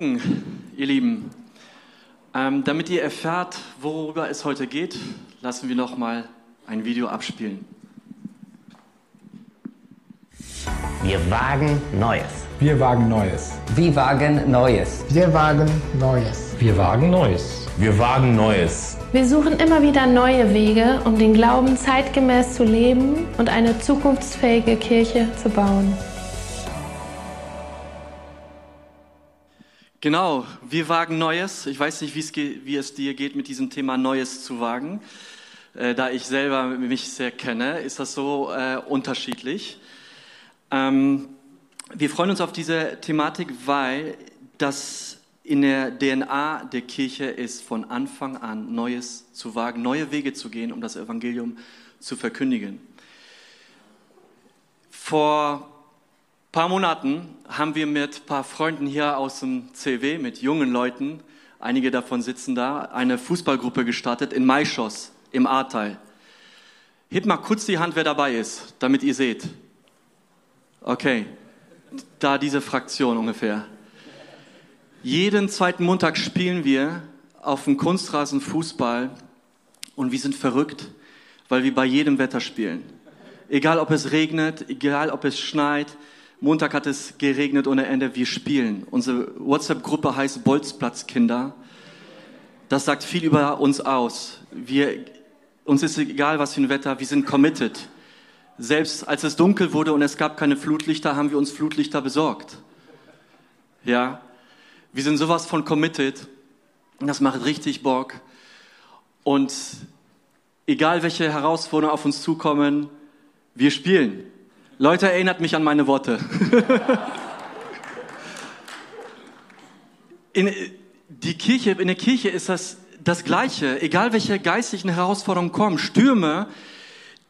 Morgen, ihr Lieben. Ähm, damit ihr erfahrt, worüber es heute geht, lassen wir noch mal ein Video abspielen. Wir wagen Neues. Wir wagen Neues. Wir wagen Neues. Wir wagen Neues. Wir wagen Neues. Wir wagen Neues. Wir suchen immer wieder neue Wege, um den Glauben zeitgemäß zu leben und eine zukunftsfähige Kirche zu bauen. Genau, wir wagen Neues. Ich weiß nicht, wie es dir geht, mit diesem Thema Neues zu wagen. Äh, da ich selber mich sehr kenne, ist das so äh, unterschiedlich. Ähm, wir freuen uns auf diese Thematik, weil das in der DNA der Kirche ist, von Anfang an Neues zu wagen, neue Wege zu gehen, um das Evangelium zu verkündigen. Vor paar Monaten haben wir mit ein paar Freunden hier aus dem CW, mit jungen Leuten, einige davon sitzen da, eine Fußballgruppe gestartet in Maischoss im Ahrteil. Hebt mal kurz die Hand, wer dabei ist, damit ihr seht. Okay, da diese Fraktion ungefähr. Jeden zweiten Montag spielen wir auf dem Kunstrasen Fußball und wir sind verrückt, weil wir bei jedem Wetter spielen. Egal ob es regnet, egal ob es schneit. Montag hat es geregnet ohne Ende, wir spielen. Unsere WhatsApp-Gruppe heißt Bolzplatzkinder. Das sagt viel über uns aus. Wir, uns ist egal, was für ein Wetter, wir sind committed. Selbst als es dunkel wurde und es gab keine Flutlichter, haben wir uns Flutlichter besorgt. Ja, wir sind sowas von committed. Das macht richtig Bock. Und egal welche Herausforderungen auf uns zukommen, wir spielen. Leute, erinnert mich an meine Worte. in, die Kirche, in der Kirche ist das das Gleiche. Egal welche geistlichen Herausforderungen kommen, Stürme,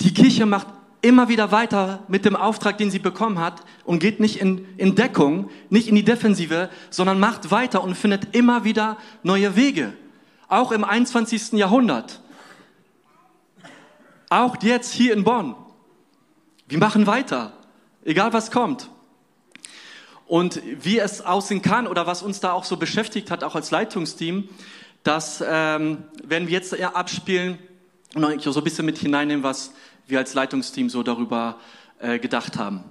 die Kirche macht immer wieder weiter mit dem Auftrag, den sie bekommen hat und geht nicht in, in Deckung, nicht in die Defensive, sondern macht weiter und findet immer wieder neue Wege. Auch im 21. Jahrhundert. Auch jetzt hier in Bonn. Wir machen weiter, egal was kommt. Und wie es aussehen kann oder was uns da auch so beschäftigt hat, auch als Leitungsteam, das ähm, werden wir jetzt abspielen und so ein bisschen mit hineinnehmen, was wir als Leitungsteam so darüber äh, gedacht haben.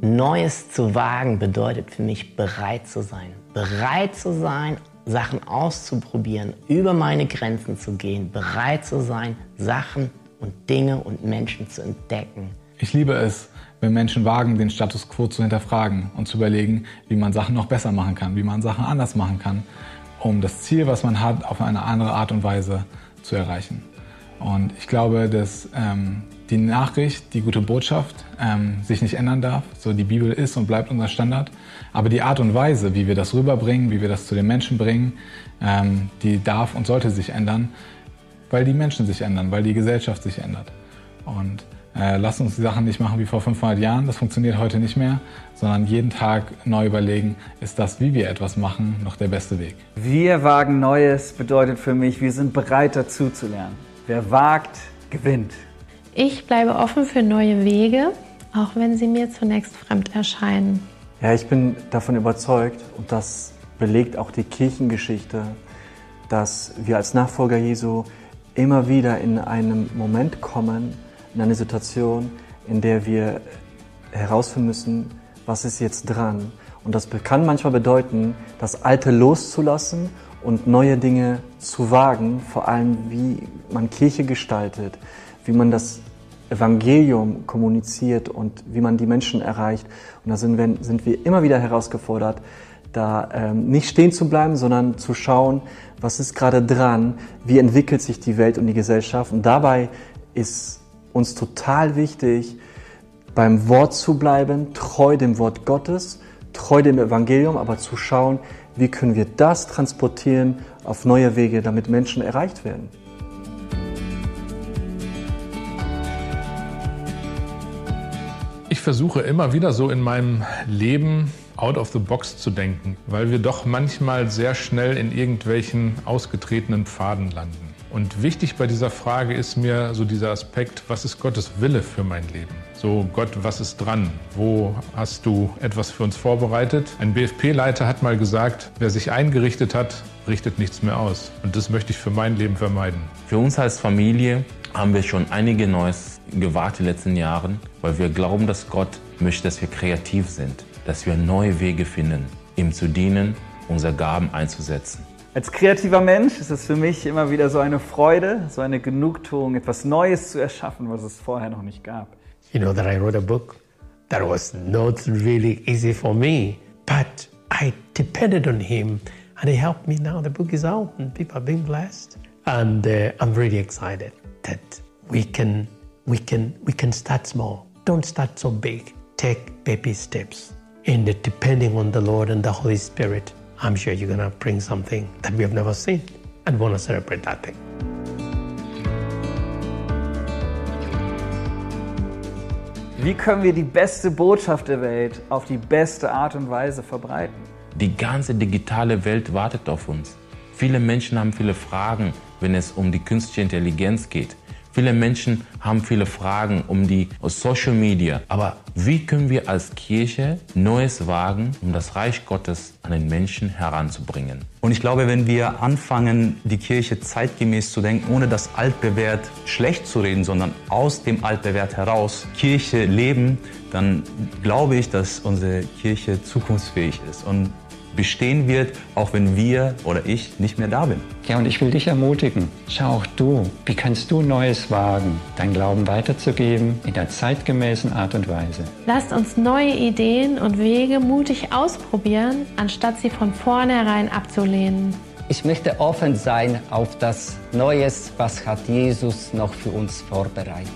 Neues zu wagen bedeutet für mich bereit zu sein. Bereit zu sein, Sachen auszuprobieren, über meine Grenzen zu gehen, bereit zu sein, Sachen und Dinge und Menschen zu entdecken. Ich liebe es, wenn Menschen wagen, den Status quo zu hinterfragen und zu überlegen, wie man Sachen noch besser machen kann, wie man Sachen anders machen kann, um das Ziel, was man hat, auf eine andere Art und Weise zu erreichen. Und ich glaube, dass ähm, die Nachricht, die gute Botschaft ähm, sich nicht ändern darf. So die Bibel ist und bleibt unser Standard. Aber die Art und Weise, wie wir das rüberbringen, wie wir das zu den Menschen bringen, ähm, die darf und sollte sich ändern, weil die Menschen sich ändern, weil die Gesellschaft sich ändert. Und äh, lasst uns die Sachen nicht machen wie vor 500 Jahren, das funktioniert heute nicht mehr, sondern jeden Tag neu überlegen, ist das, wie wir etwas machen, noch der beste Weg. Wir wagen Neues bedeutet für mich, wir sind bereit dazu zu lernen. Wer wagt, gewinnt. Ich bleibe offen für neue Wege, auch wenn sie mir zunächst fremd erscheinen. Ja, ich bin davon überzeugt und das belegt auch die Kirchengeschichte, dass wir als Nachfolger Jesu immer wieder in einem Moment kommen, in eine Situation, in der wir herausfinden müssen, was ist jetzt dran. Und das kann manchmal bedeuten, das Alte loszulassen und neue Dinge zu wagen, vor allem wie man Kirche gestaltet, wie man das Evangelium kommuniziert und wie man die Menschen erreicht. Und da sind wir, sind wir immer wieder herausgefordert, da ähm, nicht stehen zu bleiben, sondern zu schauen, was ist gerade dran, wie entwickelt sich die Welt und die Gesellschaft. Und dabei ist uns total wichtig, beim Wort zu bleiben, treu dem Wort Gottes, treu dem Evangelium, aber zu schauen, wie können wir das transportieren auf neue Wege, damit Menschen erreicht werden. Versuche immer wieder so in meinem Leben out of the box zu denken, weil wir doch manchmal sehr schnell in irgendwelchen ausgetretenen Pfaden landen. Und wichtig bei dieser Frage ist mir so dieser Aspekt, was ist Gottes Wille für mein Leben? So, Gott, was ist dran? Wo hast du etwas für uns vorbereitet? Ein BFP-Leiter hat mal gesagt, wer sich eingerichtet hat, richtet nichts mehr aus. Und das möchte ich für mein Leben vermeiden. Für uns als Familie haben wir schon einige Neues gewagt in den letzten Jahren, weil wir glauben, dass Gott möchte, dass wir kreativ sind, dass wir neue Wege finden, ihm zu dienen, unsere Gaben einzusetzen. Als kreativer Mensch ist es für mich immer wieder so eine Freude, so eine Genugtuung, etwas Neues zu erschaffen, was es vorher noch nicht gab. You know that I wrote a book that was not really easy for me, but I depended on him and he helped me now. The book is out and people are being blessed. And uh, I'm really excited that we can, we, can, we can start small. Don't start so big. Take baby steps. And depending on the Lord and the Holy Spirit, I'm sure you're going to bring something that we have never seen and want to celebrate that thing. Wie können wir die beste Botschaft der Welt auf die beste Art und Weise verbreiten? Die ganze digitale Welt wartet auf uns. Viele Menschen haben viele Fragen, wenn es um die künstliche Intelligenz geht. Viele Menschen haben viele Fragen um die Social Media. Aber wie können wir als Kirche Neues wagen, um das Reich Gottes an den Menschen heranzubringen? Und ich glaube, wenn wir anfangen, die Kirche zeitgemäß zu denken, ohne das Altbewährt schlecht zu reden, sondern aus dem Altbewährt heraus Kirche leben, dann glaube ich, dass unsere Kirche zukunftsfähig ist. Und bestehen wird, auch wenn wir oder ich nicht mehr da bin. Ja, und ich will dich ermutigen. Schau auch du, wie kannst du Neues wagen, dein Glauben weiterzugeben in der zeitgemäßen Art und Weise. Lasst uns neue Ideen und Wege mutig ausprobieren, anstatt sie von vornherein abzulehnen. Ich möchte offen sein auf das Neues, was hat Jesus noch für uns vorbereitet.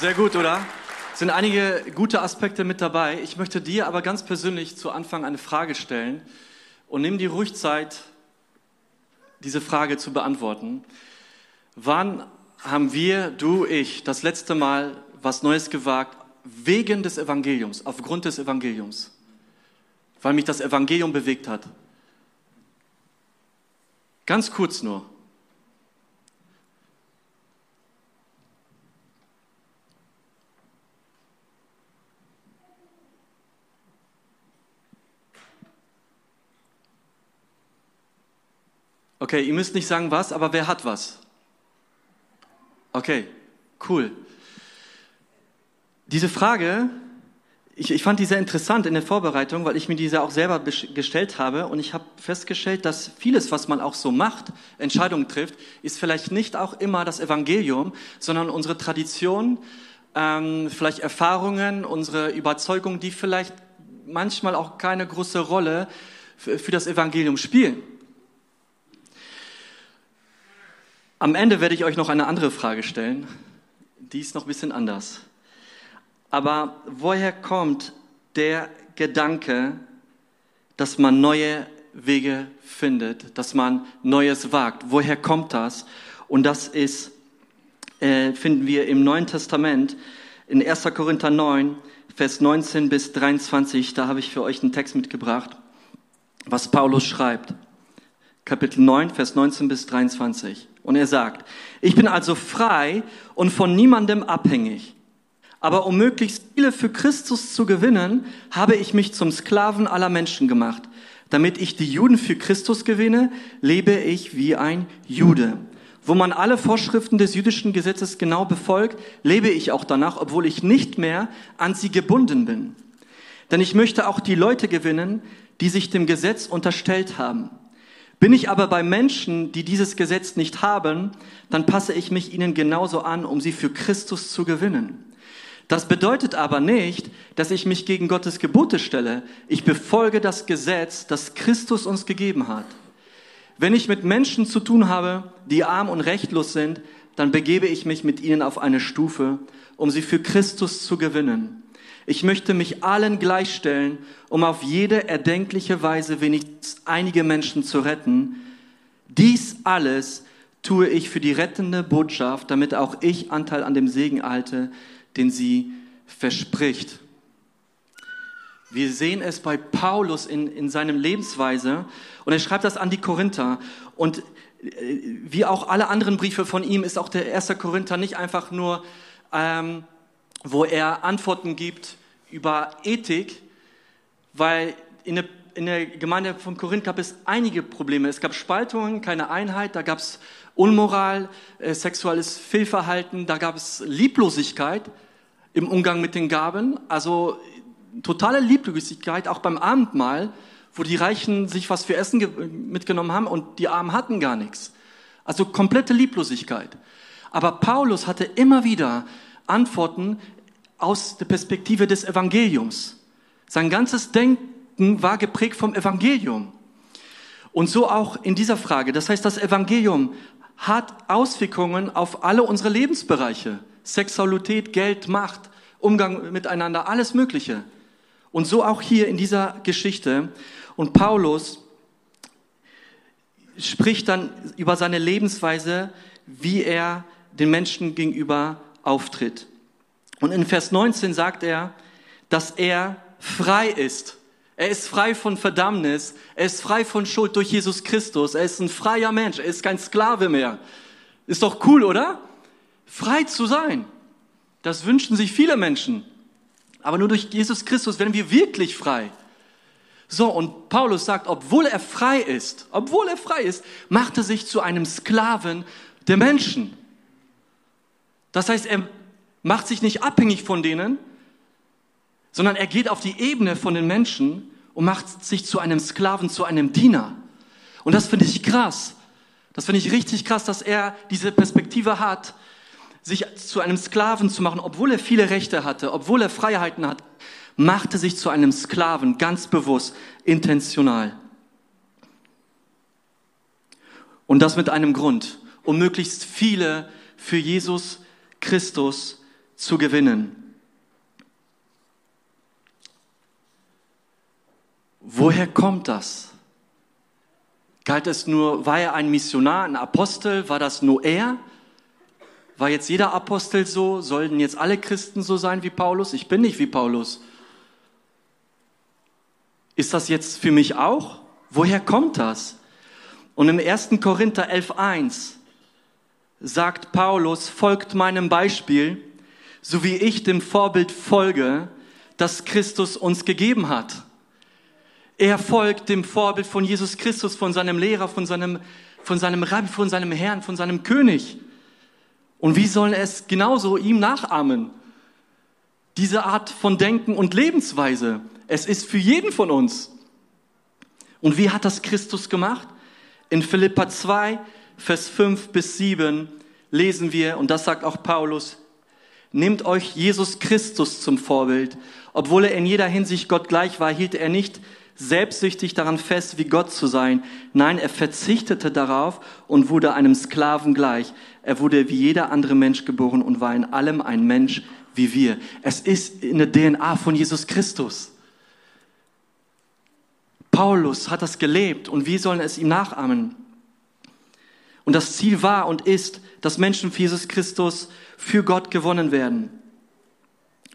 Sehr gut, oder? Sind einige gute Aspekte mit dabei. Ich möchte dir aber ganz persönlich zu Anfang eine Frage stellen und nimm dir ruhig Zeit, diese Frage zu beantworten. Wann haben wir, du, ich, das letzte Mal was Neues gewagt wegen des Evangeliums, aufgrund des Evangeliums? Weil mich das Evangelium bewegt hat. Ganz kurz nur. Okay, ihr müsst nicht sagen was, aber wer hat was? Okay, cool. Diese Frage, ich, ich fand die sehr interessant in der Vorbereitung, weil ich mir diese auch selber gestellt habe und ich habe festgestellt, dass vieles, was man auch so macht, Entscheidungen trifft, ist vielleicht nicht auch immer das Evangelium, sondern unsere Tradition, ähm, vielleicht Erfahrungen, unsere Überzeugung, die vielleicht manchmal auch keine große Rolle für, für das Evangelium spielen. Am Ende werde ich euch noch eine andere Frage stellen. Die ist noch ein bisschen anders. Aber woher kommt der Gedanke, dass man neue Wege findet, dass man Neues wagt? Woher kommt das? Und das ist, äh, finden wir im Neuen Testament in 1. Korinther 9, Vers 19 bis 23. Da habe ich für euch einen Text mitgebracht, was Paulus schreibt. Kapitel 9, Vers 19 bis 23. Und er sagt, ich bin also frei und von niemandem abhängig. Aber um möglichst viele für Christus zu gewinnen, habe ich mich zum Sklaven aller Menschen gemacht. Damit ich die Juden für Christus gewinne, lebe ich wie ein Jude. Wo man alle Vorschriften des jüdischen Gesetzes genau befolgt, lebe ich auch danach, obwohl ich nicht mehr an sie gebunden bin. Denn ich möchte auch die Leute gewinnen, die sich dem Gesetz unterstellt haben. Bin ich aber bei Menschen, die dieses Gesetz nicht haben, dann passe ich mich ihnen genauso an, um sie für Christus zu gewinnen. Das bedeutet aber nicht, dass ich mich gegen Gottes Gebote stelle. Ich befolge das Gesetz, das Christus uns gegeben hat. Wenn ich mit Menschen zu tun habe, die arm und rechtlos sind, dann begebe ich mich mit ihnen auf eine Stufe, um sie für Christus zu gewinnen. Ich möchte mich allen gleichstellen, um auf jede erdenkliche Weise wenigstens einige Menschen zu retten. Dies alles tue ich für die rettende Botschaft, damit auch ich Anteil an dem Segen erhalte, den sie verspricht. Wir sehen es bei Paulus in, in seinem Lebensweise und er schreibt das an die Korinther. Und äh, wie auch alle anderen Briefe von ihm ist auch der erste Korinther nicht einfach nur, ähm, wo er Antworten gibt über Ethik, weil in der, in der Gemeinde von Korinth gab es einige Probleme. Es gab Spaltungen, keine Einheit, da gab es Unmoral, äh, sexuelles Fehlverhalten, da gab es Lieblosigkeit im Umgang mit den Gaben, also totale Lieblosigkeit auch beim Abendmahl, wo die Reichen sich was für Essen mitgenommen haben und die Armen hatten gar nichts. Also komplette Lieblosigkeit. Aber Paulus hatte immer wieder Antworten aus der Perspektive des Evangeliums. Sein ganzes Denken war geprägt vom Evangelium. Und so auch in dieser Frage. Das heißt, das Evangelium hat Auswirkungen auf alle unsere Lebensbereiche. Sexualität, Geld, Macht, Umgang miteinander, alles Mögliche. Und so auch hier in dieser Geschichte. Und Paulus spricht dann über seine Lebensweise, wie er den Menschen gegenüber auftritt. Und in Vers 19 sagt er, dass er frei ist. Er ist frei von Verdammnis. Er ist frei von Schuld durch Jesus Christus. Er ist ein freier Mensch. Er ist kein Sklave mehr. Ist doch cool, oder? Frei zu sein. Das wünschen sich viele Menschen. Aber nur durch Jesus Christus werden wir wirklich frei. So, und Paulus sagt, obwohl er frei ist, obwohl er frei ist, macht er sich zu einem Sklaven der Menschen. Das heißt, er macht sich nicht abhängig von denen, sondern er geht auf die Ebene von den Menschen und macht sich zu einem Sklaven, zu einem Diener. Und das finde ich krass. Das finde ich richtig krass, dass er diese Perspektive hat, sich zu einem Sklaven zu machen, obwohl er viele Rechte hatte, obwohl er Freiheiten hat, machte sich zu einem Sklaven, ganz bewusst, intentional. Und das mit einem Grund, um möglichst viele für Jesus Christus zu gewinnen. Woher kommt das? Galt es nur, war er ein Missionar, ein Apostel? War das nur er? War jetzt jeder Apostel so? Sollten jetzt alle Christen so sein wie Paulus? Ich bin nicht wie Paulus. Ist das jetzt für mich auch? Woher kommt das? Und im 1. Korinther 11.1 sagt Paulus, folgt meinem Beispiel, so wie ich dem Vorbild folge, das Christus uns gegeben hat. Er folgt dem Vorbild von Jesus Christus, von seinem Lehrer, von seinem, von seinem Rabbi, von seinem Herrn, von seinem König. Und wie sollen es genauso ihm nachahmen? Diese Art von Denken und Lebensweise. Es ist für jeden von uns. Und wie hat das Christus gemacht? In Philippa 2, Vers 5 bis 7 lesen wir, und das sagt auch Paulus, nehmt euch Jesus Christus zum Vorbild. Obwohl er in jeder Hinsicht Gott gleich war, hielt er nicht selbstsüchtig daran fest, wie Gott zu sein. Nein, er verzichtete darauf und wurde einem Sklaven gleich. Er wurde wie jeder andere Mensch geboren und war in allem ein Mensch wie wir. Es ist in der DNA von Jesus Christus. Paulus hat das gelebt und wir sollen es ihm nachahmen. Und das Ziel war und ist, dass Menschen für Jesus Christus für Gott gewonnen werden.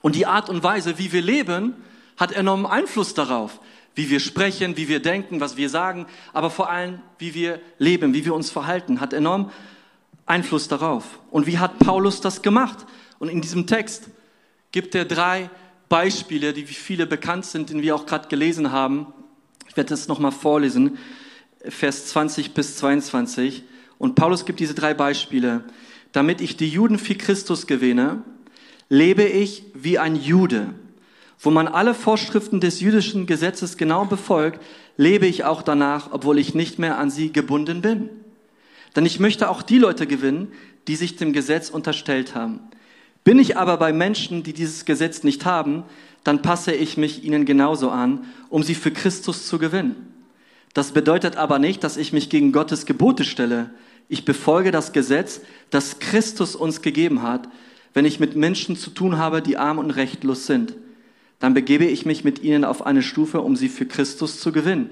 Und die Art und Weise, wie wir leben, hat enormen Einfluss darauf, wie wir sprechen, wie wir denken, was wir sagen, aber vor allem, wie wir leben, wie wir uns verhalten, hat enorm Einfluss darauf. Und wie hat Paulus das gemacht? Und in diesem Text gibt er drei Beispiele, die viele bekannt sind, den wir auch gerade gelesen haben, ich werde das nochmal vorlesen, Vers 20 bis 22. Und Paulus gibt diese drei Beispiele. Damit ich die Juden für Christus gewinne, lebe ich wie ein Jude. Wo man alle Vorschriften des jüdischen Gesetzes genau befolgt, lebe ich auch danach, obwohl ich nicht mehr an sie gebunden bin. Denn ich möchte auch die Leute gewinnen, die sich dem Gesetz unterstellt haben. Bin ich aber bei Menschen, die dieses Gesetz nicht haben, dann passe ich mich ihnen genauso an, um sie für Christus zu gewinnen. Das bedeutet aber nicht, dass ich mich gegen Gottes Gebote stelle. Ich befolge das Gesetz, das Christus uns gegeben hat. Wenn ich mit Menschen zu tun habe, die arm und rechtlos sind, dann begebe ich mich mit ihnen auf eine Stufe, um sie für Christus zu gewinnen.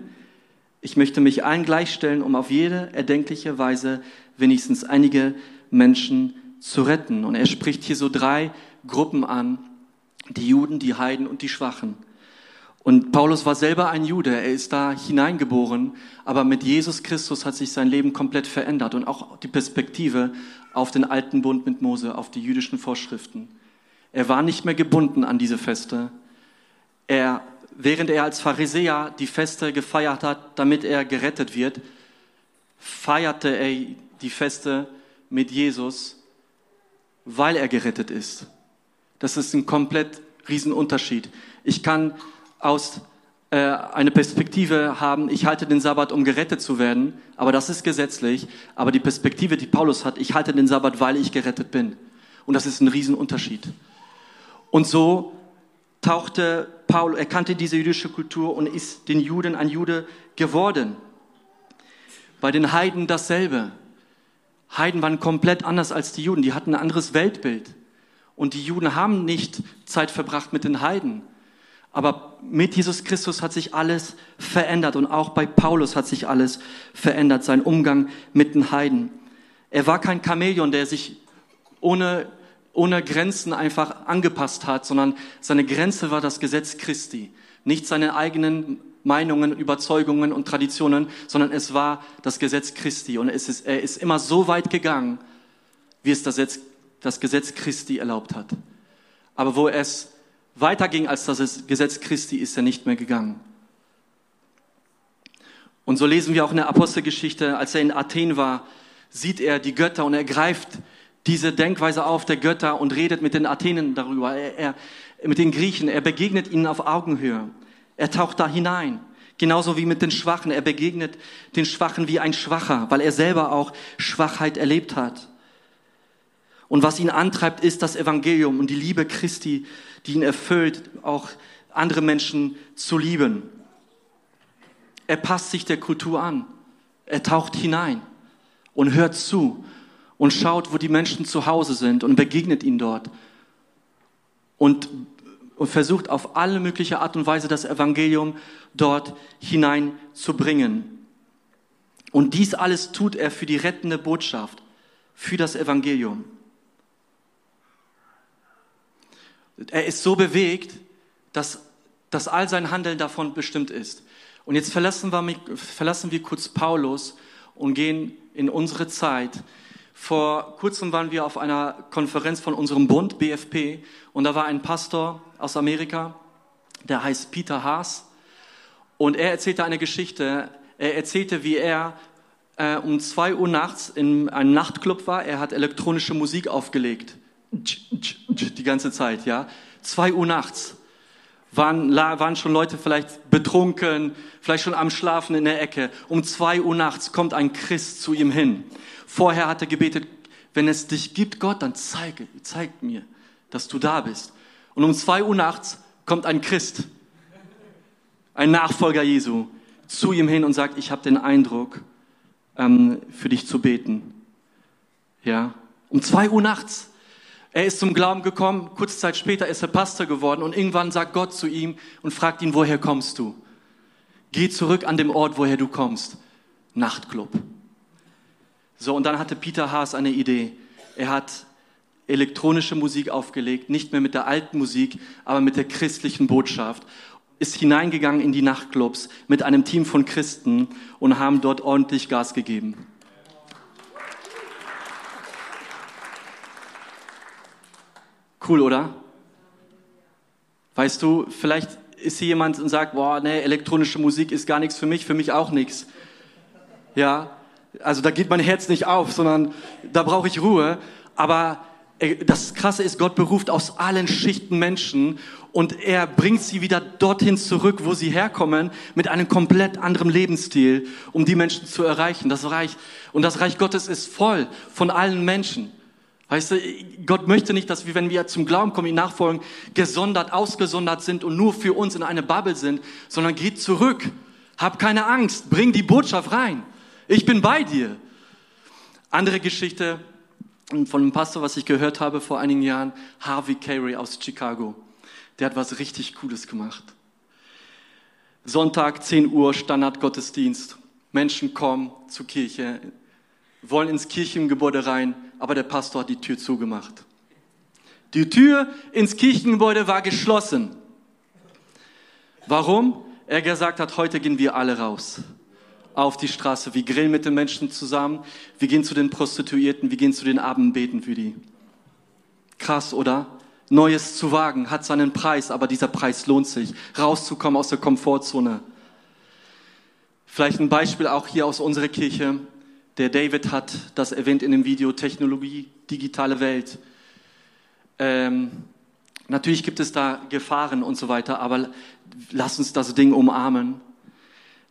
Ich möchte mich allen gleichstellen, um auf jede erdenkliche Weise wenigstens einige Menschen zu retten. Und er spricht hier so drei Gruppen an, die Juden, die Heiden und die Schwachen. Und Paulus war selber ein Jude, er ist da hineingeboren, aber mit Jesus Christus hat sich sein Leben komplett verändert und auch die Perspektive auf den alten Bund mit Mose, auf die jüdischen Vorschriften. Er war nicht mehr gebunden an diese Feste. Er, während er als Pharisäer die Feste gefeiert hat, damit er gerettet wird, feierte er die Feste mit Jesus, weil er gerettet ist. Das ist ein komplett Riesenunterschied. Ich kann aus äh, eine Perspektive haben, ich halte den Sabbat, um gerettet zu werden, aber das ist gesetzlich. Aber die Perspektive, die Paulus hat, ich halte den Sabbat, weil ich gerettet bin. Und das ist ein Riesenunterschied. Und so tauchte Paul, er kannte diese jüdische Kultur und ist den Juden ein Jude geworden. Bei den Heiden dasselbe. Heiden waren komplett anders als die Juden. Die hatten ein anderes Weltbild. Und die Juden haben nicht Zeit verbracht mit den Heiden. Aber mit Jesus Christus hat sich alles verändert und auch bei Paulus hat sich alles verändert, sein Umgang mit den Heiden. Er war kein Chamäleon, der sich ohne, ohne Grenzen einfach angepasst hat, sondern seine Grenze war das Gesetz Christi. Nicht seine eigenen Meinungen, Überzeugungen und Traditionen, sondern es war das Gesetz Christi. Und es ist, er ist immer so weit gegangen, wie es das Gesetz, das Gesetz Christi erlaubt hat. Aber wo es weiterging als das Gesetz Christi, ist er nicht mehr gegangen. Und so lesen wir auch in der Apostelgeschichte, als er in Athen war, sieht er die Götter und er greift diese Denkweise auf der Götter und redet mit den Athenen darüber, er, er, mit den Griechen, er begegnet ihnen auf Augenhöhe. Er taucht da hinein. Genauso wie mit den Schwachen. Er begegnet den Schwachen wie ein Schwacher, weil er selber auch Schwachheit erlebt hat. Und was ihn antreibt, ist das Evangelium und die Liebe Christi, die ihn erfüllt, auch andere Menschen zu lieben. Er passt sich der Kultur an. Er taucht hinein und hört zu und schaut, wo die Menschen zu Hause sind und begegnet ihnen dort. Und und versucht auf alle mögliche Art und Weise das Evangelium dort hineinzubringen. Und dies alles tut er für die rettende Botschaft, für das Evangelium. Er ist so bewegt, dass, dass all sein Handeln davon bestimmt ist. Und jetzt verlassen wir, verlassen wir kurz Paulus und gehen in unsere Zeit, vor kurzem waren wir auf einer Konferenz von unserem Bund, BFP, und da war ein Pastor aus Amerika, der heißt Peter Haas, und er erzählte eine Geschichte. Er erzählte, wie er äh, um zwei Uhr nachts in einem Nachtclub war. Er hat elektronische Musik aufgelegt. Die ganze Zeit, ja. Zwei Uhr nachts. Waren, waren schon Leute vielleicht betrunken, vielleicht schon am Schlafen in der Ecke. Um zwei Uhr nachts kommt ein Christ zu ihm hin Vorher hat er gebetet, wenn es dich gibt, Gott, dann zeige, zeig mir, dass du da bist. Und um zwei Uhr nachts kommt ein Christ, ein Nachfolger Jesu, zu ihm hin und sagt, ich habe den Eindruck, ähm, für dich zu beten. Ja, um zwei Uhr nachts. Er ist zum Glauben gekommen, kurze Zeit später ist er Pastor geworden und irgendwann sagt Gott zu ihm und fragt ihn, woher kommst du? Geh zurück an dem Ort, woher du kommst. Nachtclub. So, und dann hatte Peter Haas eine Idee. Er hat elektronische Musik aufgelegt, nicht mehr mit der alten Musik, aber mit der christlichen Botschaft. Ist hineingegangen in die Nachtclubs mit einem Team von Christen und haben dort ordentlich Gas gegeben. Cool, oder? Weißt du, vielleicht ist hier jemand und sagt, boah, nee, elektronische Musik ist gar nichts für mich, für mich auch nichts. Ja, also da geht mein Herz nicht auf, sondern da brauche ich Ruhe. Aber das Krasse ist, Gott beruft aus allen Schichten Menschen und er bringt sie wieder dorthin zurück, wo sie herkommen, mit einem komplett anderen Lebensstil, um die Menschen zu erreichen. Das Reich, und das Reich Gottes ist voll von allen Menschen. Weißt du, Gott möchte nicht, dass wir, wenn wir zum Glauben kommen, ihn nachfolgen, gesondert, ausgesondert sind und nur für uns in eine Bubble sind, sondern geht zurück. Hab keine Angst, bring die Botschaft rein. Ich bin bei dir. Andere Geschichte von einem Pastor, was ich gehört habe vor einigen Jahren, Harvey Carey aus Chicago. Der hat was richtig Cooles gemacht. Sonntag, 10 Uhr, Standardgottesdienst. Menschen kommen zur Kirche, wollen ins Kirchengebäude rein, aber der Pastor hat die Tür zugemacht. Die Tür ins Kirchengebäude war geschlossen. Warum? Er gesagt hat, heute gehen wir alle raus auf die Straße. Wir grillen mit den Menschen zusammen. Wir gehen zu den Prostituierten. Wir gehen zu den Abendbeten für die. Krass, oder? Neues zu wagen hat seinen Preis, aber dieser Preis lohnt sich. Rauszukommen aus der Komfortzone. Vielleicht ein Beispiel auch hier aus unserer Kirche. Der David hat das erwähnt in dem Video Technologie, digitale Welt. Ähm, natürlich gibt es da Gefahren und so weiter, aber lass uns das Ding umarmen.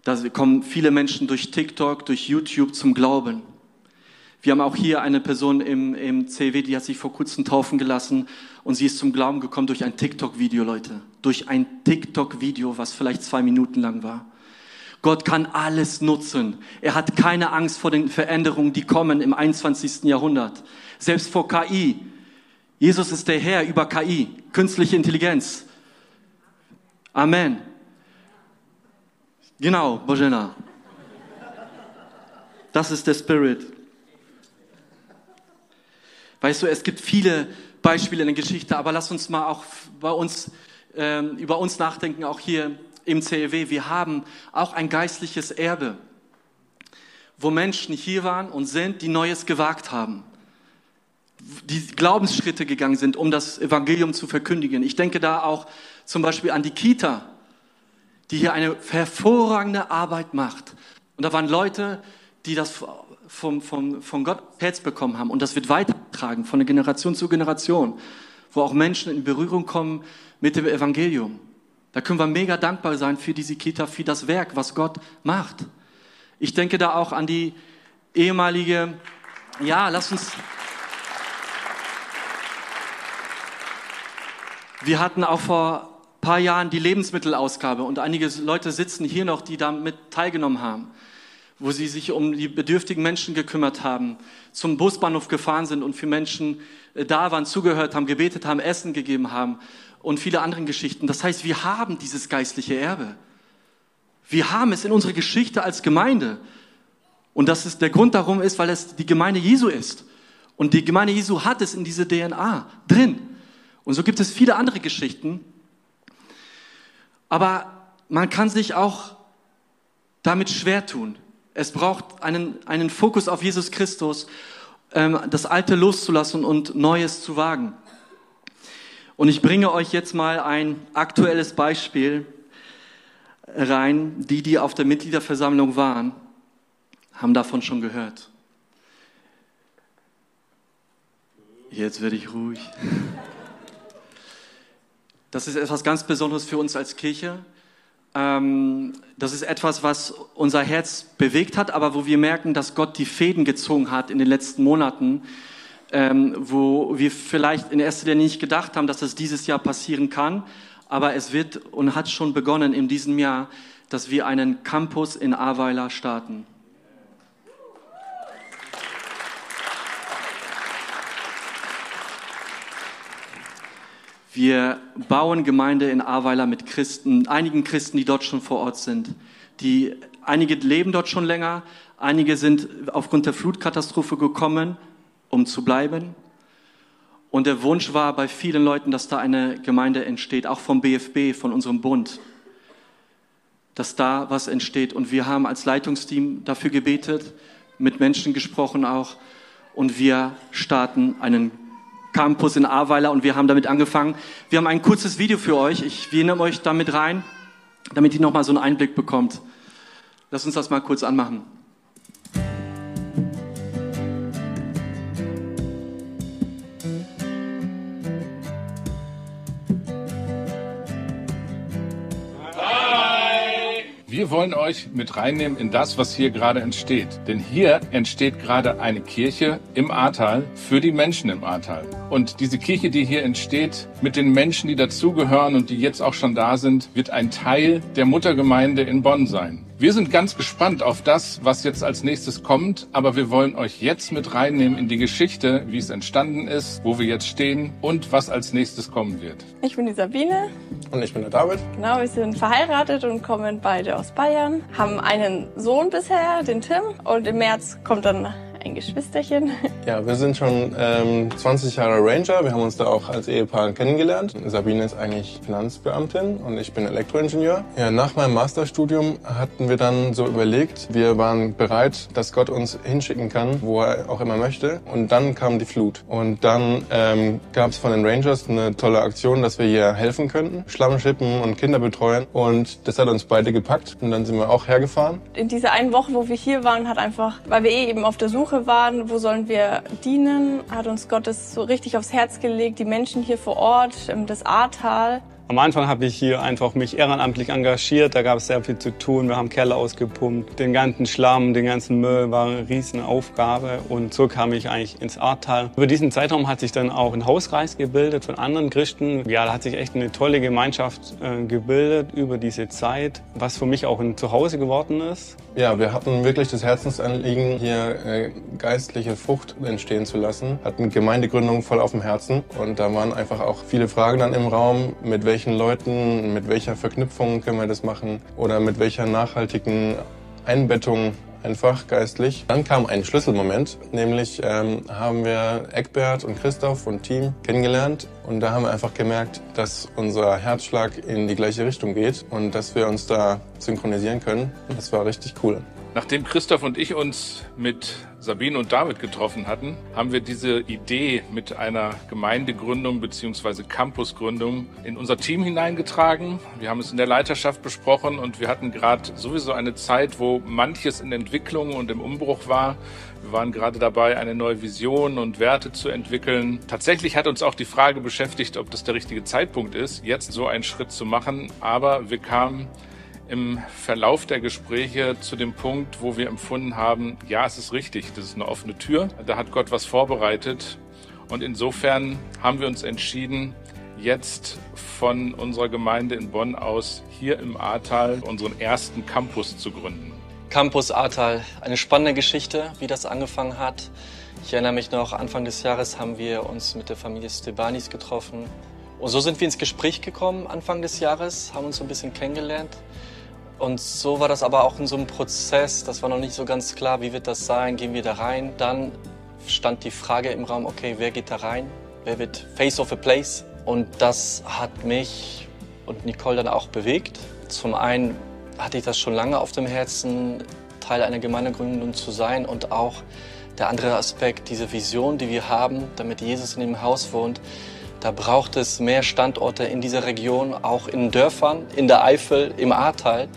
Da kommen viele Menschen durch TikTok, durch YouTube zum Glauben. Wir haben auch hier eine Person im, im CW, die hat sich vor kurzem taufen gelassen und sie ist zum Glauben gekommen durch ein TikTok-Video, Leute. Durch ein TikTok-Video, was vielleicht zwei Minuten lang war. Gott kann alles nutzen. Er hat keine Angst vor den Veränderungen, die kommen im 21. Jahrhundert. Selbst vor KI. Jesus ist der Herr über KI, künstliche Intelligenz. Amen. Genau, Bojena. Das ist der Spirit. Weißt du, es gibt viele Beispiele in der Geschichte, aber lass uns mal auch bei uns, ähm, über uns nachdenken, auch hier im CEW. Wir haben auch ein geistliches Erbe, wo Menschen hier waren und sind, die Neues gewagt haben, die Glaubensschritte gegangen sind, um das Evangelium zu verkündigen. Ich denke da auch zum Beispiel an die Kita, die hier eine hervorragende Arbeit macht. Und da waren Leute, die das vom, vom, von Gott Herz bekommen haben. Und das wird weitergetragen von Generation zu Generation, wo auch Menschen in Berührung kommen mit dem Evangelium. Da können wir mega dankbar sein für diese Kita, für das Werk, was Gott macht. Ich denke da auch an die ehemalige, ja, lass uns, wir hatten auch vor ein paar Jahren die Lebensmittelausgabe und einige Leute sitzen hier noch, die damit teilgenommen haben wo sie sich um die bedürftigen Menschen gekümmert haben, zum Busbahnhof gefahren sind und für Menschen äh, da waren, zugehört haben, gebetet haben, Essen gegeben haben und viele andere Geschichten. Das heißt, wir haben dieses geistliche Erbe. Wir haben es in unserer Geschichte als Gemeinde. Und das ist der Grund darum ist, weil es die Gemeinde Jesu ist. Und die Gemeinde Jesu hat es in diese DNA drin. Und so gibt es viele andere Geschichten. Aber man kann sich auch damit schwer tun. Es braucht einen, einen Fokus auf Jesus Christus, ähm, das Alte loszulassen und Neues zu wagen. Und ich bringe euch jetzt mal ein aktuelles Beispiel rein. Die, die auf der Mitgliederversammlung waren, haben davon schon gehört. Jetzt werde ich ruhig. Das ist etwas ganz Besonderes für uns als Kirche. Ähm, das ist etwas, was unser Herz bewegt hat, aber wo wir merken, dass Gott die Fäden gezogen hat in den letzten Monaten, ähm, wo wir vielleicht in erster Linie nicht gedacht haben, dass das dieses Jahr passieren kann, aber es wird und hat schon begonnen in diesem Jahr, dass wir einen Campus in Ahrweiler starten. Wir bauen Gemeinde in Ahrweiler mit Christen, einigen Christen, die dort schon vor Ort sind. Die, einige leben dort schon länger, einige sind aufgrund der Flutkatastrophe gekommen, um zu bleiben. Und der Wunsch war bei vielen Leuten, dass da eine Gemeinde entsteht, auch vom BFB, von unserem Bund, dass da was entsteht. Und wir haben als Leitungsteam dafür gebetet, mit Menschen gesprochen auch. Und wir starten einen Campus in Ahrweiler und wir haben damit angefangen. Wir haben ein kurzes Video für euch. Ich nehme euch damit rein, damit ihr nochmal so einen Einblick bekommt. Lass uns das mal kurz anmachen. Wir wollen euch mit reinnehmen in das, was hier gerade entsteht. Denn hier entsteht gerade eine Kirche im Ahrtal für die Menschen im Ahrtal. Und diese Kirche, die hier entsteht, mit den Menschen, die dazugehören und die jetzt auch schon da sind, wird ein Teil der Muttergemeinde in Bonn sein. Wir sind ganz gespannt auf das, was jetzt als nächstes kommt, aber wir wollen euch jetzt mit reinnehmen in die Geschichte, wie es entstanden ist, wo wir jetzt stehen und was als nächstes kommen wird. Ich bin die Sabine. Und ich bin der David. Genau, wir sind verheiratet und kommen beide aus Bayern, haben einen Sohn bisher, den Tim, und im März kommt dann ein Geschwisterchen. Ja, wir sind schon ähm, 20 Jahre Ranger. Wir haben uns da auch als Ehepaar kennengelernt. Sabine ist eigentlich Finanzbeamtin und ich bin Elektroingenieur. Ja, nach meinem Masterstudium hatten wir dann so überlegt, wir waren bereit, dass Gott uns hinschicken kann, wo er auch immer möchte. Und dann kam die Flut. Und dann ähm, gab es von den Rangers eine tolle Aktion, dass wir hier helfen könnten, Schlamm schippen und Kinder betreuen. Und das hat uns beide gepackt. Und dann sind wir auch hergefahren. In dieser einen Woche, wo wir hier waren, hat einfach, weil wir eh eben auf der Suche waren, wo sollen wir dienen, hat uns Gott es so richtig aufs Herz gelegt, die Menschen hier vor Ort, das Ahrtal. Am Anfang habe ich hier einfach mich ehrenamtlich engagiert. Da gab es sehr viel zu tun. Wir haben Keller ausgepumpt. Den ganzen Schlamm, den ganzen Müll war eine riesen Aufgabe. Und so kam ich eigentlich ins Ahrtal. Über diesen Zeitraum hat sich dann auch ein Hauskreis gebildet von anderen Christen. Ja, da hat sich echt eine tolle Gemeinschaft äh, gebildet über diese Zeit, was für mich auch ein Zuhause geworden ist. Ja, wir hatten wirklich das Herzensanliegen, hier äh, geistliche Frucht entstehen zu lassen. Hatten Gemeindegründung voll auf dem Herzen. Und da waren einfach auch viele Fragen dann im Raum, mit welchen welchen Leuten, mit welcher Verknüpfung können wir das machen oder mit welcher nachhaltigen Einbettung einfach geistlich. Dann kam ein Schlüsselmoment, nämlich ähm, haben wir Eckbert und Christoph und Team kennengelernt und da haben wir einfach gemerkt, dass unser Herzschlag in die gleiche Richtung geht und dass wir uns da synchronisieren können. Das war richtig cool. Nachdem Christoph und ich uns mit Sabine und David getroffen hatten, haben wir diese Idee mit einer Gemeindegründung bzw. Campusgründung in unser Team hineingetragen. Wir haben es in der Leiterschaft besprochen und wir hatten gerade sowieso eine Zeit, wo manches in Entwicklung und im Umbruch war. Wir waren gerade dabei, eine neue Vision und Werte zu entwickeln. Tatsächlich hat uns auch die Frage beschäftigt, ob das der richtige Zeitpunkt ist, jetzt so einen Schritt zu machen. Aber wir kamen im Verlauf der Gespräche zu dem Punkt, wo wir empfunden haben, ja, es ist richtig, das ist eine offene Tür, da hat Gott was vorbereitet. Und insofern haben wir uns entschieden, jetzt von unserer Gemeinde in Bonn aus hier im Ahrtal unseren ersten Campus zu gründen. Campus Ahrtal, eine spannende Geschichte, wie das angefangen hat. Ich erinnere mich noch, Anfang des Jahres haben wir uns mit der Familie Stebanis getroffen. Und so sind wir ins Gespräch gekommen Anfang des Jahres, haben uns ein bisschen kennengelernt. Und so war das aber auch in so einem Prozess, das war noch nicht so ganz klar, wie wird das sein, gehen wir da rein. Dann stand die Frage im Raum, okay, wer geht da rein? Wer wird Face of a Place? Und das hat mich und Nicole dann auch bewegt. Zum einen hatte ich das schon lange auf dem Herzen, Teil einer Gemeindegründung zu sein und auch der andere Aspekt, diese Vision, die wir haben, damit Jesus in dem Haus wohnt, da braucht es mehr Standorte in dieser Region, auch in Dörfern, in der Eifel, im Ahrtal.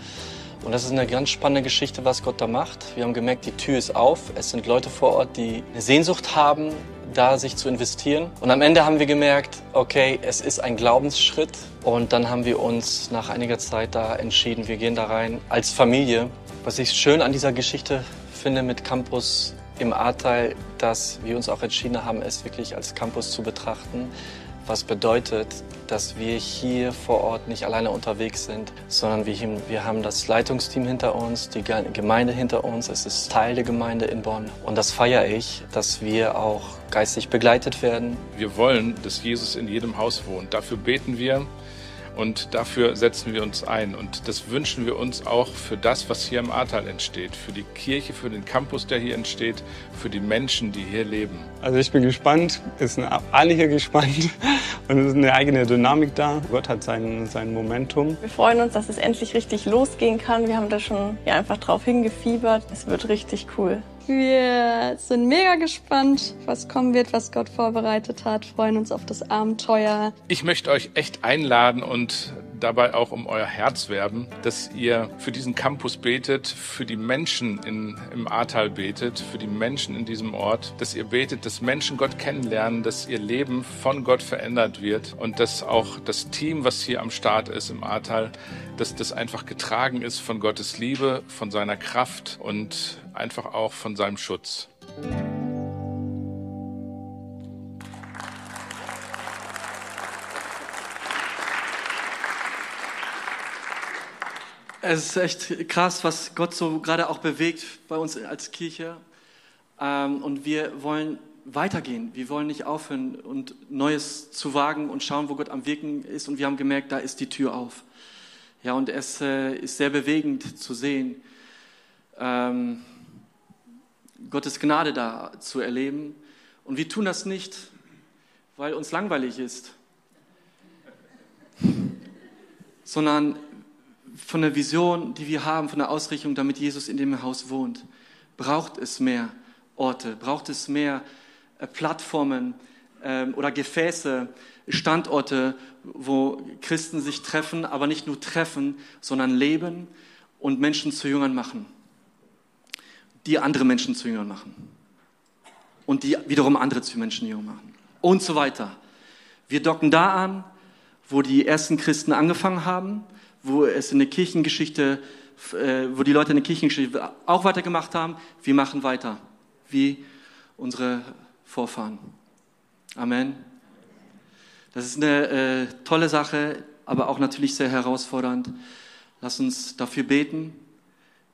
Und das ist eine ganz spannende Geschichte, was Gott da macht. Wir haben gemerkt, die Tür ist auf. Es sind Leute vor Ort, die eine Sehnsucht haben, da sich zu investieren. Und am Ende haben wir gemerkt, okay, es ist ein Glaubensschritt. Und dann haben wir uns nach einiger Zeit da entschieden, wir gehen da rein als Familie. Was ich schön an dieser Geschichte finde mit Campus im Ahrtal, dass wir uns auch entschieden haben, es wirklich als Campus zu betrachten was bedeutet, dass wir hier vor Ort nicht alleine unterwegs sind, sondern wir, wir haben das Leitungsteam hinter uns, die Gemeinde hinter uns. Es ist Teil der Gemeinde in Bonn. Und das feiere ich, dass wir auch geistig begleitet werden. Wir wollen, dass Jesus in jedem Haus wohnt. Dafür beten wir. Und dafür setzen wir uns ein. Und das wünschen wir uns auch für das, was hier im Ahrtal entsteht. Für die Kirche, für den Campus, der hier entsteht, für die Menschen, die hier leben. Also ich bin gespannt, ist alle hier gespannt. Und es ist eine eigene Dynamik da. Gott hat sein, sein Momentum. Wir freuen uns, dass es endlich richtig losgehen kann. Wir haben da schon ja, einfach drauf hingefiebert. Es wird richtig cool. Wir sind mega gespannt, was kommen wird, was Gott vorbereitet hat, freuen uns auf das Abenteuer. Ich möchte euch echt einladen und dabei auch um euer Herz werben, dass ihr für diesen Campus betet, für die Menschen in, im Ahrtal betet, für die Menschen in diesem Ort, dass ihr betet, dass Menschen Gott kennenlernen, dass ihr Leben von Gott verändert wird und dass auch das Team, was hier am Start ist im Ahrtal, dass das einfach getragen ist von Gottes Liebe, von seiner Kraft und einfach auch von seinem Schutz. Es ist echt krass, was Gott so gerade auch bewegt bei uns als Kirche. Ähm, und wir wollen weitergehen. Wir wollen nicht aufhören und Neues zu wagen und schauen, wo Gott am Wirken ist. Und wir haben gemerkt, da ist die Tür auf. Ja, und es äh, ist sehr bewegend zu sehen, ähm, Gottes Gnade da zu erleben Und wir tun das nicht, weil uns langweilig ist, sondern von der Vision, die wir haben, von der Ausrichtung, damit Jesus in dem Haus wohnt, braucht es mehr Orte, braucht es mehr äh, Plattformen ähm, oder Gefäße, Standorte, wo Christen sich treffen, aber nicht nur treffen, sondern leben und Menschen zu Jüngern machen, die andere Menschen zu Jüngern machen und die wiederum andere zu Menschen Jüngern machen und so weiter. Wir docken da an, wo die ersten Christen angefangen haben, wo es in der Kirchengeschichte, äh, wo die Leute in der Kirchengeschichte auch weitergemacht haben. Wir machen weiter, wie unsere Vorfahren. Amen. Das ist eine äh, tolle Sache, aber auch natürlich sehr herausfordernd. Lass uns dafür beten,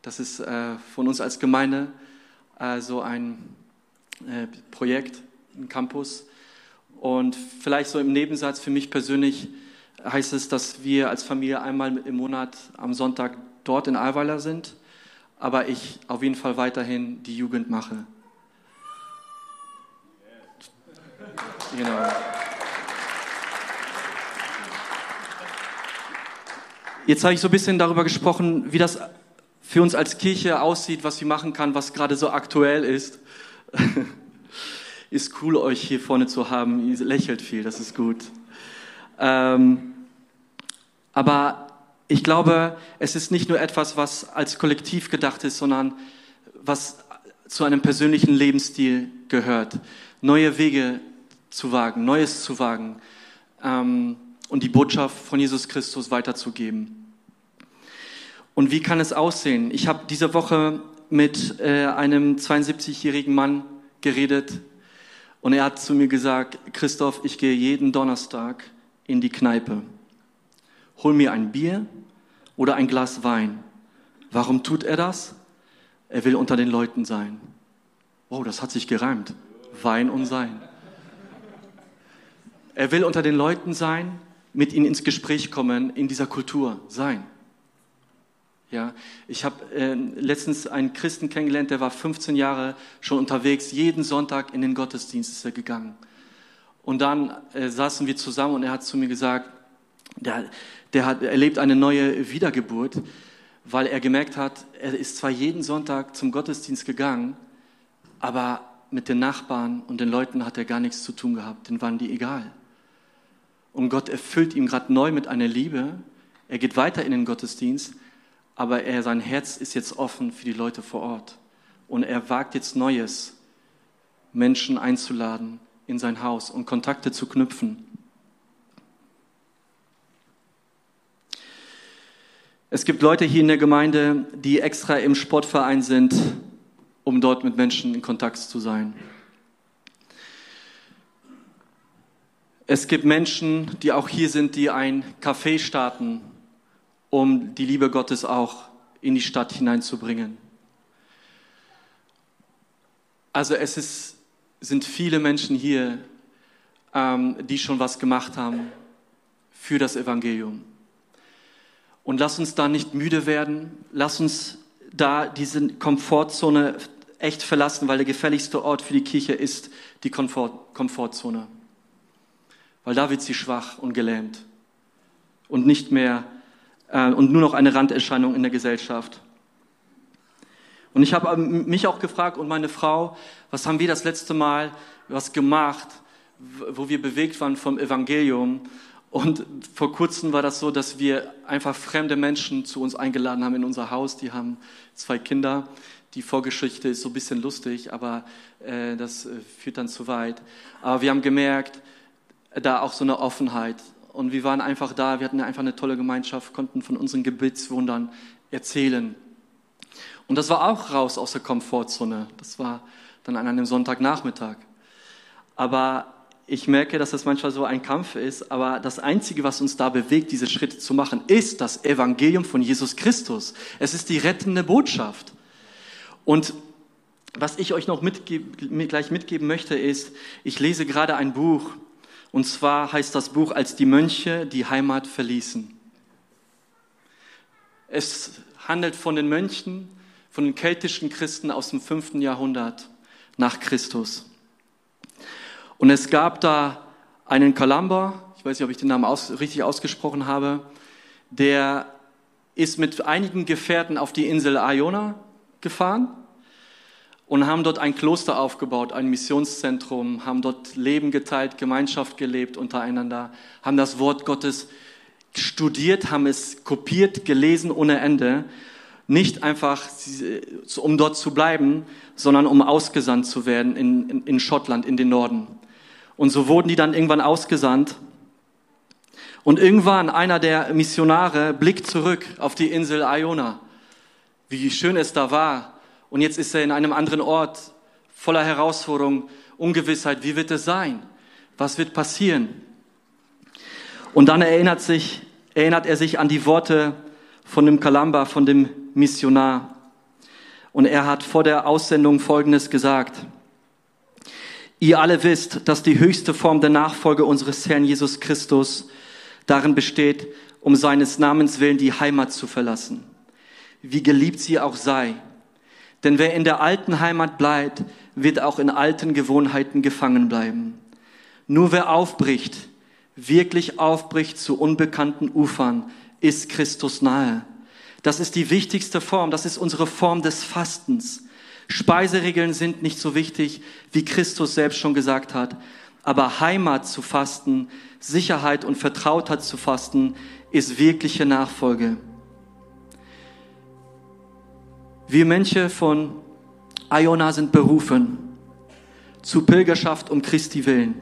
dass es äh, von uns als Gemeinde äh, so ein äh, Projekt, ein Campus und vielleicht so im Nebensatz für mich persönlich heißt es, dass wir als Familie einmal im Monat am Sonntag dort in Alweiler sind, aber ich auf jeden Fall weiterhin die Jugend mache. Genau. Jetzt habe ich so ein bisschen darüber gesprochen, wie das für uns als Kirche aussieht, was sie machen kann, was gerade so aktuell ist. ist cool, euch hier vorne zu haben. Ihr lächelt viel, das ist gut. Ähm, aber ich glaube, es ist nicht nur etwas, was als Kollektiv gedacht ist, sondern was zu einem persönlichen Lebensstil gehört. Neue Wege zu wagen, Neues zu wagen ähm, und die Botschaft von Jesus Christus weiterzugeben. Und wie kann es aussehen? Ich habe diese Woche mit äh, einem 72-jährigen Mann geredet und er hat zu mir gesagt, Christoph, ich gehe jeden Donnerstag in die Kneipe. Hol mir ein Bier oder ein Glas Wein. Warum tut er das? Er will unter den Leuten sein. Oh, das hat sich gereimt. Wein und Sein. Er will unter den Leuten sein, mit ihnen ins Gespräch kommen, in dieser Kultur sein. Ja, ich habe äh, letztens einen Christen kennengelernt, der war 15 Jahre schon unterwegs. Jeden Sonntag in den Gottesdienst ist er gegangen. Und dann äh, saßen wir zusammen und er hat zu mir gesagt, der, der hat erlebt eine neue Wiedergeburt, weil er gemerkt hat, er ist zwar jeden Sonntag zum Gottesdienst gegangen, aber mit den Nachbarn und den Leuten hat er gar nichts zu tun gehabt, denen waren die egal. Und Gott erfüllt ihn gerade neu mit einer Liebe. Er geht weiter in den Gottesdienst, aber er, sein Herz ist jetzt offen für die Leute vor Ort. Und er wagt jetzt Neues, Menschen einzuladen in sein Haus und Kontakte zu knüpfen. Es gibt Leute hier in der Gemeinde, die extra im Sportverein sind, um dort mit Menschen in Kontakt zu sein. Es gibt Menschen, die auch hier sind, die ein Café starten, um die Liebe Gottes auch in die Stadt hineinzubringen. Also es ist, sind viele Menschen hier, ähm, die schon was gemacht haben für das Evangelium. Und lass uns da nicht müde werden. Lass uns da diese Komfortzone echt verlassen, weil der gefährlichste Ort für die Kirche ist die Komfort Komfortzone. Weil da wird sie schwach und gelähmt und nicht mehr äh, und nur noch eine Randerscheinung in der Gesellschaft. Und ich habe mich auch gefragt und meine Frau, was haben wir das letzte Mal was gemacht, wo wir bewegt waren vom Evangelium und vor kurzem war das so, dass wir einfach fremde Menschen zu uns eingeladen haben in unser Haus. Die haben zwei Kinder. Die Vorgeschichte ist so ein bisschen lustig, aber äh, das äh, führt dann zu weit. Aber wir haben gemerkt, da auch so eine Offenheit. Und wir waren einfach da, wir hatten einfach eine tolle Gemeinschaft, konnten von unseren Gebetswundern erzählen. Und das war auch raus aus der Komfortzone. Das war dann an einem Sonntagnachmittag. Aber ich merke, dass das manchmal so ein Kampf ist, aber das Einzige, was uns da bewegt, diese Schritte zu machen, ist das Evangelium von Jesus Christus. Es ist die rettende Botschaft. Und was ich euch noch mitgeben, gleich mitgeben möchte, ist, ich lese gerade ein Buch, und zwar heißt das Buch, als die Mönche die Heimat verließen. Es handelt von den Mönchen, von den keltischen Christen aus dem fünften Jahrhundert nach Christus. Und es gab da einen Kalamba, ich weiß nicht, ob ich den Namen aus, richtig ausgesprochen habe, der ist mit einigen Gefährten auf die Insel Iona gefahren und haben dort ein Kloster aufgebaut, ein Missionszentrum, haben dort Leben geteilt, Gemeinschaft gelebt untereinander, haben das Wort Gottes studiert, haben es kopiert, gelesen ohne Ende. Nicht einfach, um dort zu bleiben, sondern um ausgesandt zu werden in, in, in Schottland, in den Norden. Und so wurden die dann irgendwann ausgesandt. Und irgendwann einer der Missionare blickt zurück auf die Insel Iona, wie schön es da war. Und jetzt ist er in einem anderen Ort voller Herausforderung, Ungewissheit. Wie wird es sein? Was wird passieren? Und dann erinnert, sich, erinnert er sich an die Worte von dem Kalamba, von dem Missionar. Und er hat vor der Aussendung Folgendes gesagt. Ihr alle wisst, dass die höchste Form der Nachfolge unseres Herrn Jesus Christus darin besteht, um seines Namens willen die Heimat zu verlassen, wie geliebt sie auch sei. Denn wer in der alten Heimat bleibt, wird auch in alten Gewohnheiten gefangen bleiben. Nur wer aufbricht, wirklich aufbricht zu unbekannten Ufern, ist Christus nahe. Das ist die wichtigste Form, das ist unsere Form des Fastens. Speiseregeln sind nicht so wichtig, wie Christus selbst schon gesagt hat. Aber Heimat zu fasten, Sicherheit und Vertrautheit zu fasten, ist wirkliche Nachfolge. Wir Menschen von Iona sind berufen zu Pilgerschaft um Christi willen.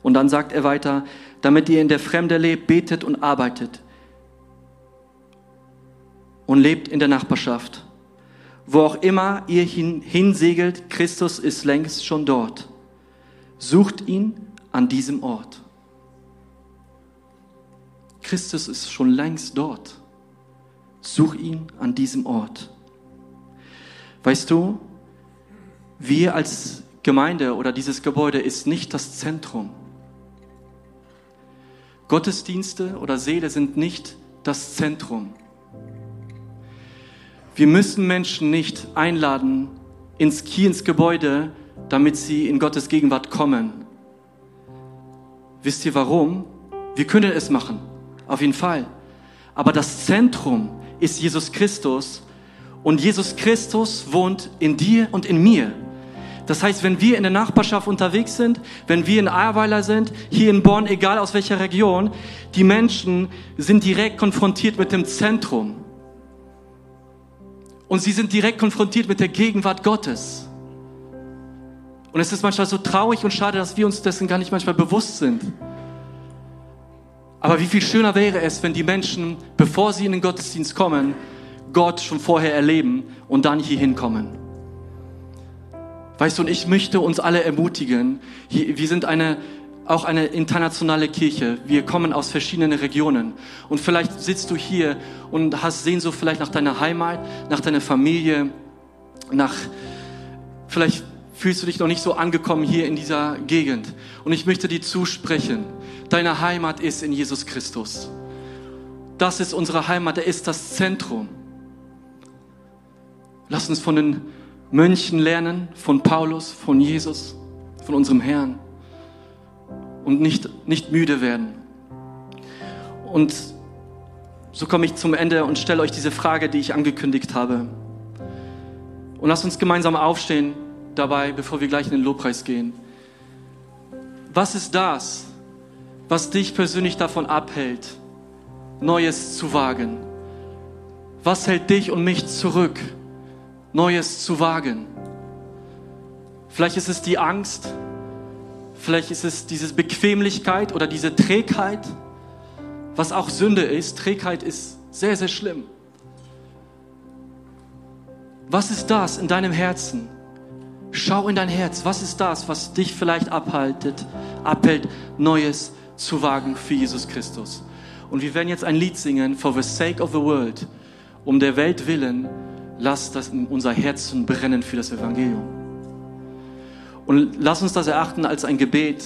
Und dann sagt er weiter, damit ihr in der Fremde lebt, betet und arbeitet und lebt in der Nachbarschaft. Wo auch immer ihr hin, hinsegelt, Christus ist längst schon dort. Sucht ihn an diesem Ort. Christus ist schon längst dort. Such ihn an diesem Ort. Weißt du, wir als Gemeinde oder dieses Gebäude ist nicht das Zentrum. Gottesdienste oder Seele sind nicht das Zentrum. Wir müssen Menschen nicht einladen ins Kiel, ins Gebäude, damit sie in Gottes Gegenwart kommen. Wisst ihr warum? Wir können es machen, auf jeden Fall. Aber das Zentrum ist Jesus Christus und Jesus Christus wohnt in dir und in mir. Das heißt, wenn wir in der Nachbarschaft unterwegs sind, wenn wir in Ahrweiler sind, hier in Bonn, egal aus welcher Region, die Menschen sind direkt konfrontiert mit dem Zentrum. Und sie sind direkt konfrontiert mit der Gegenwart Gottes. Und es ist manchmal so traurig und schade, dass wir uns dessen gar nicht manchmal bewusst sind. Aber wie viel schöner wäre es, wenn die Menschen, bevor sie in den Gottesdienst kommen, Gott schon vorher erleben und dann hier hinkommen. Weißt du, und ich möchte uns alle ermutigen, wir sind eine auch eine internationale Kirche. Wir kommen aus verschiedenen Regionen. Und vielleicht sitzt du hier und hast Sehnsucht vielleicht nach deiner Heimat, nach deiner Familie, nach, vielleicht fühlst du dich noch nicht so angekommen hier in dieser Gegend. Und ich möchte dir zusprechen, deine Heimat ist in Jesus Christus. Das ist unsere Heimat, er ist das Zentrum. Lass uns von den Mönchen lernen, von Paulus, von Jesus, von unserem Herrn und nicht, nicht müde werden. Und so komme ich zum Ende und stelle euch diese Frage, die ich angekündigt habe. Und lasst uns gemeinsam aufstehen dabei, bevor wir gleich in den Lobpreis gehen. Was ist das, was dich persönlich davon abhält, Neues zu wagen? Was hält dich und mich zurück, Neues zu wagen? Vielleicht ist es die Angst, Vielleicht ist es diese Bequemlichkeit oder diese Trägheit, was auch Sünde ist. Trägheit ist sehr, sehr schlimm. Was ist das in deinem Herzen? Schau in dein Herz. Was ist das, was dich vielleicht abhaltet, abhält, Neues zu wagen für Jesus Christus? Und wir werden jetzt ein Lied singen, For the sake of the world. Um der Welt willen, lass das in unser Herzen brennen für das Evangelium. Und lass uns das erachten als ein Gebet.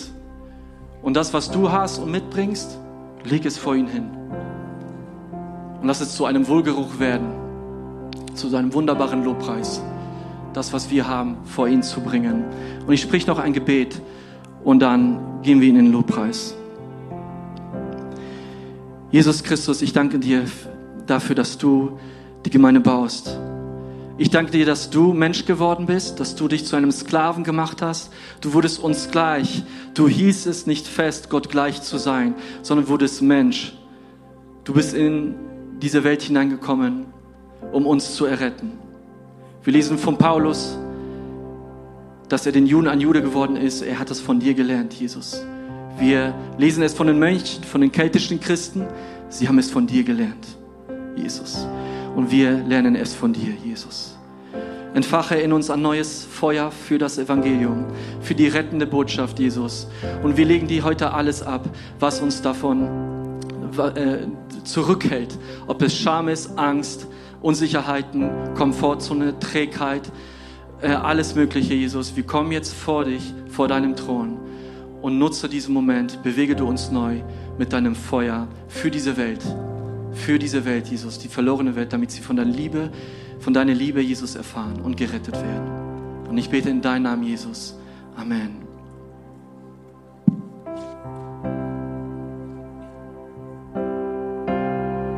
Und das, was du hast und mitbringst, leg es vor ihn hin. Und lass es zu einem Wohlgeruch werden, zu seinem wunderbaren Lobpreis. das, was wir haben, vor ihn zu bringen. Und ich sprich noch ein Gebet und dann gehen wir in den Lobpreis. Jesus Christus, ich danke dir dafür, dass du die Gemeinde baust. Ich danke dir, dass du Mensch geworden bist, dass du dich zu einem Sklaven gemacht hast. Du wurdest uns gleich. Du hielst es nicht fest, Gott gleich zu sein, sondern wurdest Mensch. Du bist in diese Welt hineingekommen, um uns zu erretten. Wir lesen von Paulus, dass er den Juden ein Jude geworden ist. Er hat es von dir gelernt, Jesus. Wir lesen es von den Mönchen, von den keltischen Christen. Sie haben es von dir gelernt, Jesus. Und wir lernen es von dir, Jesus. Entfache in uns ein neues Feuer für das Evangelium, für die rettende Botschaft, Jesus. Und wir legen dir heute alles ab, was uns davon äh, zurückhält. Ob es Scham ist, Angst, Unsicherheiten, Komfortzone, Trägheit, äh, alles Mögliche, Jesus. Wir kommen jetzt vor dich, vor deinem Thron und nutze diesen Moment, bewege du uns neu mit deinem Feuer für diese Welt für diese Welt, Jesus, die verlorene Welt, damit sie von deiner Liebe, von deiner Liebe, Jesus, erfahren und gerettet werden. Und ich bete in deinem Namen, Jesus. Amen.